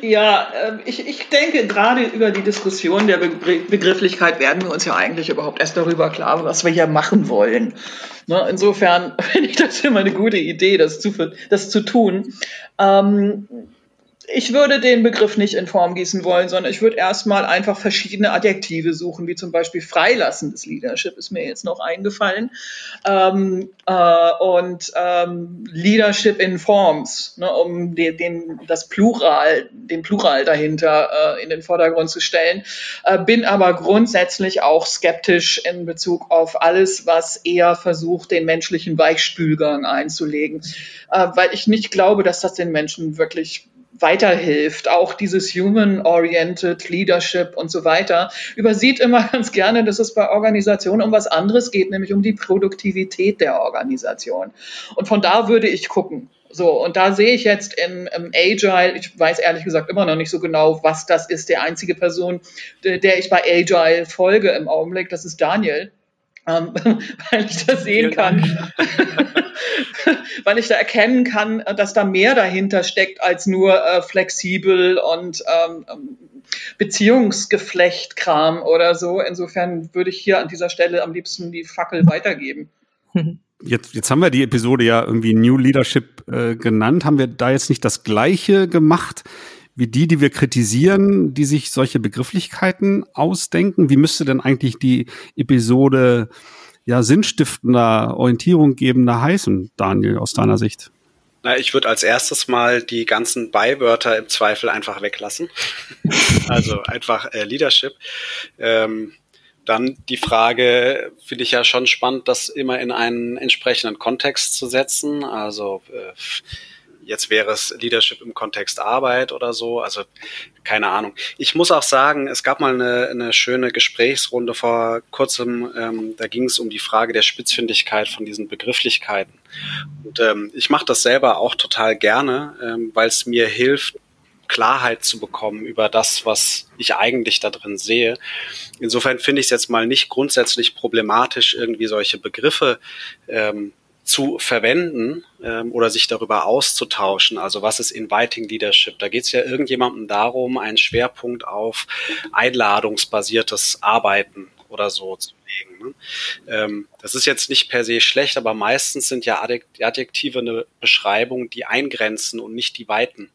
Ja, ähm, ich, ich denke, gerade über die Diskussion der Begrifflichkeit werden wir uns ja eigentlich überhaupt erst darüber klar, was wir hier machen wollen. Ne, insofern finde ich das immer eine gute Idee, das zu, das zu tun. Ähm, ich würde den Begriff nicht in Form gießen wollen, sondern ich würde erstmal einfach verschiedene Adjektive suchen, wie zum Beispiel freilassendes Leadership ist mir jetzt noch eingefallen ähm, äh, und ähm, Leadership in Forms, ne, um den, den, das Plural, den Plural dahinter äh, in den Vordergrund zu stellen. Äh, bin aber grundsätzlich auch skeptisch in Bezug auf alles, was eher versucht, den menschlichen Weichspülgang einzulegen, äh, weil ich nicht glaube, dass das den Menschen wirklich weiterhilft. Auch dieses Human-Oriented Leadership und so weiter übersieht immer ganz gerne, dass es bei Organisationen um was anderes geht, nämlich um die Produktivität der Organisation. Und von da würde ich gucken. So, und da sehe ich jetzt in, im Agile, ich weiß ehrlich gesagt immer noch nicht so genau, was das ist. Der einzige Person, der ich bei Agile folge im Augenblick, das ist Daniel ähm, weil ich da sehen kann, weil ich da erkennen kann, dass da mehr dahinter steckt als nur äh, flexibel und ähm, ähm Beziehungsgeflechtkram oder so. Insofern würde ich hier an dieser Stelle am liebsten die Fackel weitergeben. Jetzt, jetzt haben wir die Episode ja irgendwie New Leadership äh, genannt. Haben wir da jetzt nicht das Gleiche gemacht wie die, die wir kritisieren, die sich solche Begrifflichkeiten ausdenken? Wie müsste denn eigentlich die Episode ja sinnstiftender, orientierunggebender heißen, Daniel, aus deiner Sicht? Na, ich würde als erstes mal die ganzen Beiwörter im Zweifel einfach weglassen. also einfach äh, Leadership. Ähm, dann die Frage finde ich ja schon spannend, das immer in einen entsprechenden Kontext zu setzen. Also äh, Jetzt wäre es Leadership im Kontext Arbeit oder so. Also keine Ahnung. Ich muss auch sagen, es gab mal eine, eine schöne Gesprächsrunde vor kurzem. Ähm, da ging es um die Frage der Spitzfindigkeit von diesen Begrifflichkeiten. Und ähm, ich mache das selber auch total gerne, ähm, weil es mir hilft, Klarheit zu bekommen über das, was ich eigentlich da drin sehe. Insofern finde ich es jetzt mal nicht grundsätzlich problematisch, irgendwie solche Begriffe ähm, zu verwenden ähm, oder sich darüber auszutauschen. Also was ist Inviting Leadership? Da geht es ja irgendjemandem darum, einen Schwerpunkt auf einladungsbasiertes Arbeiten oder so zu legen. Ne? Ähm, das ist jetzt nicht per se schlecht, aber meistens sind ja Adjektive eine Beschreibung, die eingrenzen und nicht die weiten.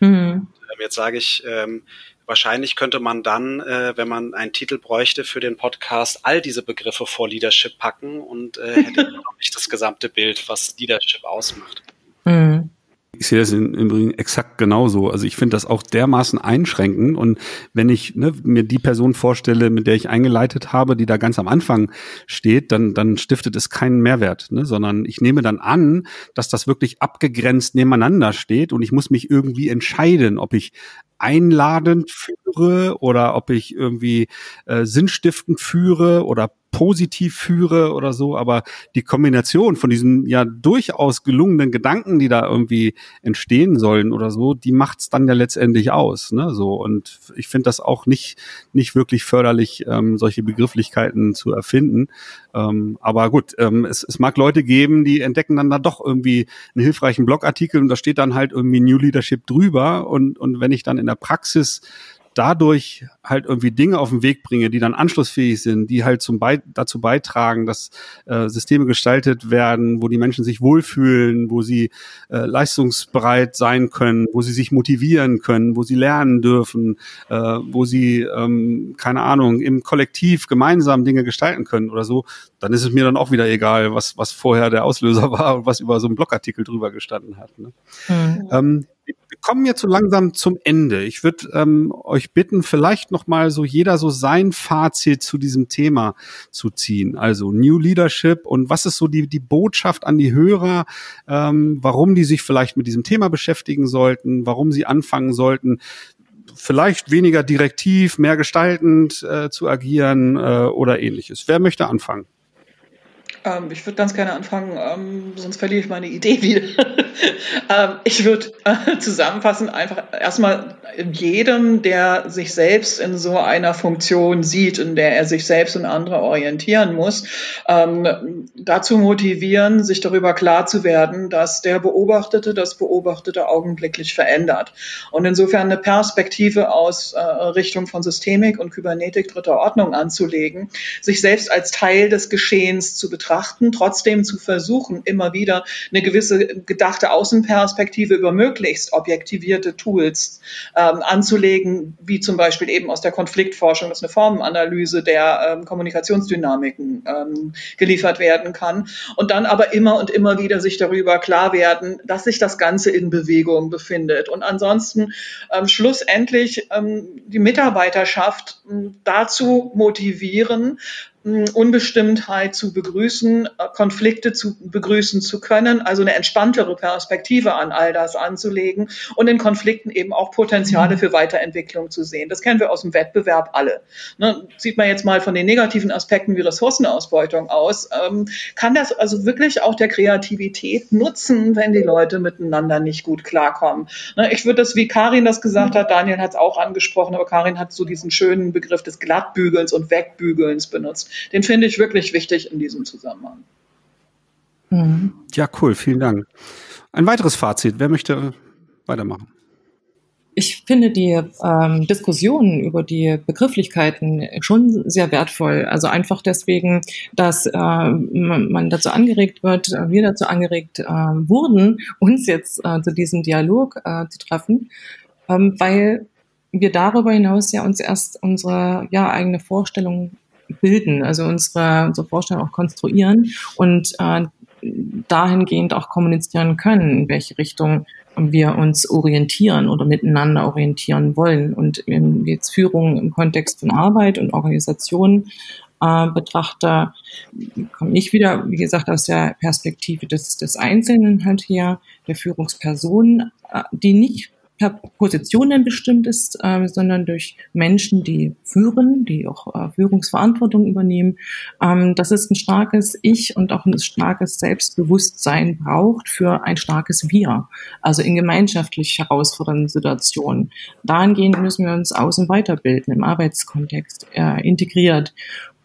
Mhm. Jetzt sage ich, ähm, Wahrscheinlich könnte man dann, äh, wenn man einen Titel bräuchte für den Podcast, all diese Begriffe vor Leadership packen und äh, hätte noch nicht das gesamte Bild, was Leadership ausmacht. Mhm. Ich sehe das im Übrigen exakt genauso. Also ich finde das auch dermaßen einschränkend. Und wenn ich ne, mir die Person vorstelle, mit der ich eingeleitet habe, die da ganz am Anfang steht, dann, dann stiftet es keinen Mehrwert, ne? sondern ich nehme dann an, dass das wirklich abgegrenzt nebeneinander steht und ich muss mich irgendwie entscheiden, ob ich einladend führe oder ob ich irgendwie äh, sinnstiftend führe oder positiv führe oder so, aber die Kombination von diesen ja durchaus gelungenen Gedanken, die da irgendwie entstehen sollen oder so, die macht's dann ja letztendlich aus, ne? So und ich finde das auch nicht nicht wirklich förderlich, ähm, solche Begrifflichkeiten zu erfinden. Ähm, aber gut, ähm, es, es mag Leute geben, die entdecken dann da doch irgendwie einen hilfreichen Blogartikel und da steht dann halt irgendwie New Leadership drüber. Und und wenn ich dann in der Praxis dadurch halt irgendwie Dinge auf den Weg bringe, die dann anschlussfähig sind, die halt zum Be dazu beitragen, dass äh, Systeme gestaltet werden, wo die Menschen sich wohlfühlen, wo sie äh, leistungsbereit sein können, wo sie sich motivieren können, wo sie lernen dürfen, äh, wo sie, ähm, keine Ahnung, im Kollektiv gemeinsam Dinge gestalten können oder so, dann ist es mir dann auch wieder egal, was, was vorher der Auslöser war und was über so einen Blogartikel drüber gestanden hat. Ne? Mhm. Ähm, wir kommen jetzt so langsam zum Ende. Ich würde ähm, euch bitten, vielleicht noch mal so jeder so sein Fazit zu diesem Thema zu ziehen. Also New Leadership und was ist so die die Botschaft an die Hörer, ähm, warum die sich vielleicht mit diesem Thema beschäftigen sollten, warum sie anfangen sollten, vielleicht weniger direktiv, mehr gestaltend äh, zu agieren äh, oder ähnliches. Wer möchte anfangen? Ähm, ich würde ganz gerne anfangen, ähm, sonst verliere ich meine Idee wieder. ähm, ich würde äh, zusammenfassen, einfach erstmal jedem, der sich selbst in so einer Funktion sieht, in der er sich selbst und andere orientieren muss, ähm, dazu motivieren, sich darüber klar zu werden, dass der Beobachtete das Beobachtete augenblicklich verändert. Und insofern eine Perspektive aus äh, Richtung von Systemik und Kybernetik dritter Ordnung anzulegen, sich selbst als Teil des Geschehens zu betrachten, betrachten, trotzdem zu versuchen, immer wieder eine gewisse gedachte Außenperspektive über möglichst objektivierte Tools ähm, anzulegen, wie zum Beispiel eben aus der Konfliktforschung, dass eine Formenanalyse der ähm, Kommunikationsdynamiken ähm, geliefert werden kann. Und dann aber immer und immer wieder sich darüber klar werden, dass sich das Ganze in Bewegung befindet. Und ansonsten ähm, schlussendlich ähm, die Mitarbeiterschaft ähm, dazu motivieren, Unbestimmtheit zu begrüßen, äh, Konflikte zu begrüßen zu können, also eine entspanntere Perspektive an all das anzulegen und in Konflikten eben auch Potenziale mhm. für Weiterentwicklung zu sehen. Das kennen wir aus dem Wettbewerb alle. Ne, sieht man jetzt mal von den negativen Aspekten wie Ressourcenausbeutung aus, ähm, kann das also wirklich auch der Kreativität nutzen, wenn die Leute miteinander nicht gut klarkommen. Ne, ich würde das, wie Karin das gesagt hat, Daniel hat es auch angesprochen, aber Karin hat so diesen schönen Begriff des Glattbügelns und Wegbügelns benutzt. Den finde ich wirklich wichtig in diesem Zusammenhang. Mhm. Ja, cool, vielen Dank. Ein weiteres Fazit, wer möchte weitermachen? Ich finde die ähm, Diskussionen über die Begrifflichkeiten schon sehr wertvoll. Also einfach deswegen, dass äh, man dazu angeregt wird, äh, wir dazu angeregt äh, wurden, uns jetzt äh, zu diesem Dialog äh, zu treffen, ähm, weil wir darüber hinaus ja uns erst unsere ja eigene Vorstellung bilden, also unsere, unsere Vorstellung auch konstruieren und äh, dahingehend auch kommunizieren können, in welche Richtung wir uns orientieren oder miteinander orientieren wollen. Und wenn jetzt Führung im Kontext von Arbeit und Organisation äh, betrachte, komme ich wieder, wie gesagt, aus der Perspektive des, des Einzelnen halt her, der Führungsperson, äh, die nicht per Positionen bestimmt ist, äh, sondern durch Menschen, die führen, die auch äh, Führungsverantwortung übernehmen, ähm, dass es ein starkes Ich und auch ein starkes Selbstbewusstsein braucht für ein starkes Wir, also in gemeinschaftlich herausfordernden Situationen. Dahingehend müssen wir uns und weiterbilden im Arbeitskontext äh, integriert.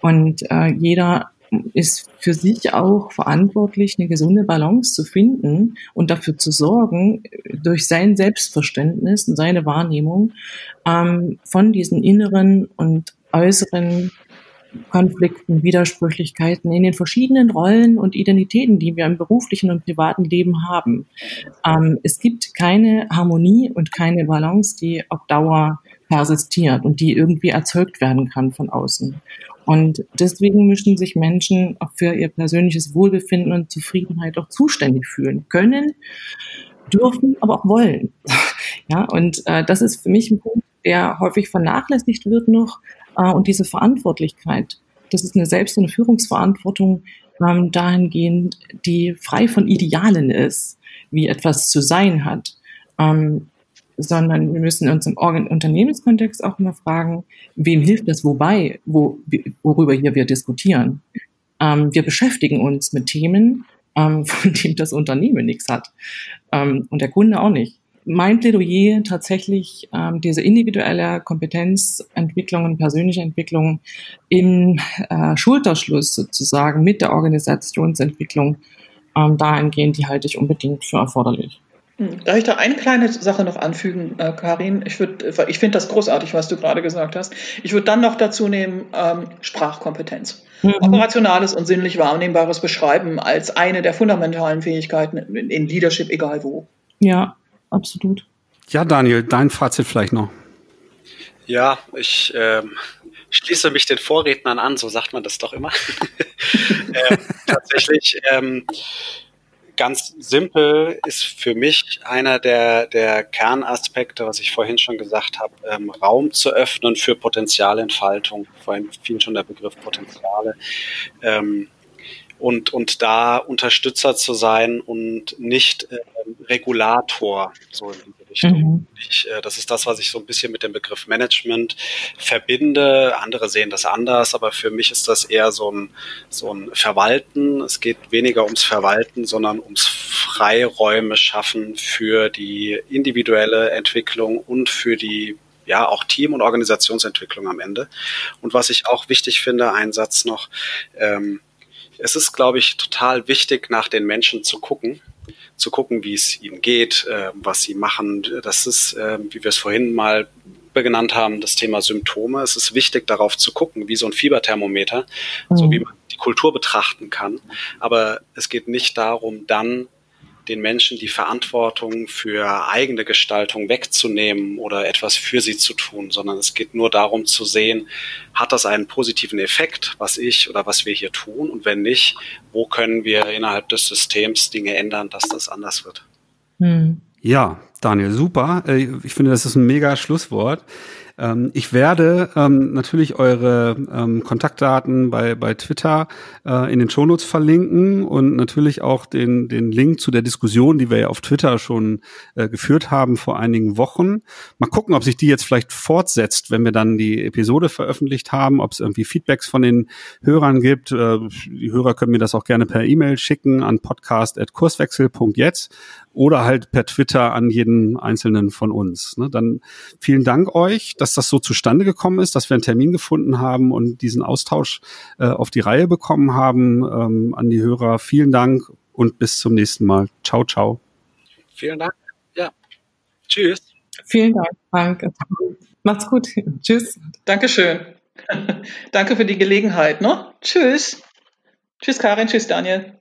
Und äh, jeder ist für sich auch verantwortlich, eine gesunde Balance zu finden und dafür zu sorgen, durch sein Selbstverständnis und seine Wahrnehmung ähm, von diesen inneren und äußeren Konflikten, Widersprüchlichkeiten in den verschiedenen Rollen und Identitäten, die wir im beruflichen und privaten Leben haben. Ähm, es gibt keine Harmonie und keine Balance, die auf Dauer persistiert und die irgendwie erzeugt werden kann von außen. Und deswegen müssen sich Menschen auch für ihr persönliches Wohlbefinden und Zufriedenheit auch zuständig fühlen können, dürfen, aber auch wollen. Ja, und äh, das ist für mich ein Punkt, der häufig vernachlässigt wird noch. Äh, und diese Verantwortlichkeit, das ist eine Selbst- und Führungsverantwortung ähm, dahingehend, die frei von Idealen ist, wie etwas zu sein hat. Ähm, sondern wir müssen uns im Unternehmenskontext auch immer fragen, wem hilft das wobei, wo, worüber hier wir diskutieren. Ähm, wir beschäftigen uns mit Themen, ähm, von denen das Unternehmen nichts hat ähm, und der Kunde auch nicht. Mein Plädoyer tatsächlich ähm, diese individuelle Kompetenzentwicklung und persönliche Entwicklung im äh, Schulterschluss sozusagen mit der Organisationsentwicklung ähm, dahingehend, die halte ich unbedingt für erforderlich. Hm. Darf ich da eine kleine Sache noch anfügen, äh, Karin? Ich, würd, ich finde das großartig, was du gerade gesagt hast. Ich würde dann noch dazu nehmen ähm, Sprachkompetenz. Mhm. Operationales und sinnlich Wahrnehmbares beschreiben als eine der fundamentalen Fähigkeiten in, in Leadership, egal wo. Ja, absolut. Ja, Daniel, dein Fazit vielleicht noch. Ja, ich ähm, schließe mich den Vorrednern an, so sagt man das doch immer. äh, tatsächlich. Ähm, ganz simpel ist für mich einer der, der Kernaspekte, was ich vorhin schon gesagt habe, ähm, Raum zu öffnen für Potenzialentfaltung. Vorhin fiel schon der Begriff Potenziale. Ähm, und, und da Unterstützer zu sein und nicht äh, Regulator, so in Richtung. Mhm. Ich, äh, das ist das, was ich so ein bisschen mit dem Begriff Management verbinde. Andere sehen das anders, aber für mich ist das eher so ein, so ein Verwalten. Es geht weniger ums Verwalten, sondern ums Freiräume schaffen für die individuelle Entwicklung und für die ja, auch Team- und Organisationsentwicklung am Ende. Und was ich auch wichtig finde, ein Satz noch, ähm, es ist, glaube ich, total wichtig, nach den Menschen zu gucken, zu gucken, wie es ihnen geht, äh, was sie machen. Das ist, äh, wie wir es vorhin mal genannt haben, das Thema Symptome. Es ist wichtig, darauf zu gucken, wie so ein Fieberthermometer, mhm. so wie man die Kultur betrachten kann. Aber es geht nicht darum, dann den Menschen die Verantwortung für eigene Gestaltung wegzunehmen oder etwas für sie zu tun, sondern es geht nur darum zu sehen, hat das einen positiven Effekt, was ich oder was wir hier tun und wenn nicht, wo können wir innerhalb des Systems Dinge ändern, dass das anders wird. Hm. Ja, Daniel, super. Äh, ich finde, das ist ein mega Schlusswort. Ähm, ich werde ähm, natürlich eure ähm, Kontaktdaten bei, bei Twitter äh, in den Shownotes verlinken und natürlich auch den, den Link zu der Diskussion, die wir ja auf Twitter schon äh, geführt haben vor einigen Wochen. Mal gucken, ob sich die jetzt vielleicht fortsetzt, wenn wir dann die Episode veröffentlicht haben, ob es irgendwie Feedbacks von den Hörern gibt. Äh, die Hörer können mir das auch gerne per E-Mail schicken an podcast.kurswechsel.jetzt oder halt per Twitter an jeden einzelnen von uns. Ne? Dann vielen Dank euch, dass das so zustande gekommen ist, dass wir einen Termin gefunden haben und diesen Austausch äh, auf die Reihe bekommen haben. Ähm, an die Hörer vielen Dank und bis zum nächsten Mal. Ciao, ciao. Vielen Dank. Ja. Tschüss. Vielen Dank, Frank. Macht's gut. Tschüss. Dankeschön. Danke für die Gelegenheit. Ne? Tschüss. Tschüss, Karin. Tschüss, Daniel.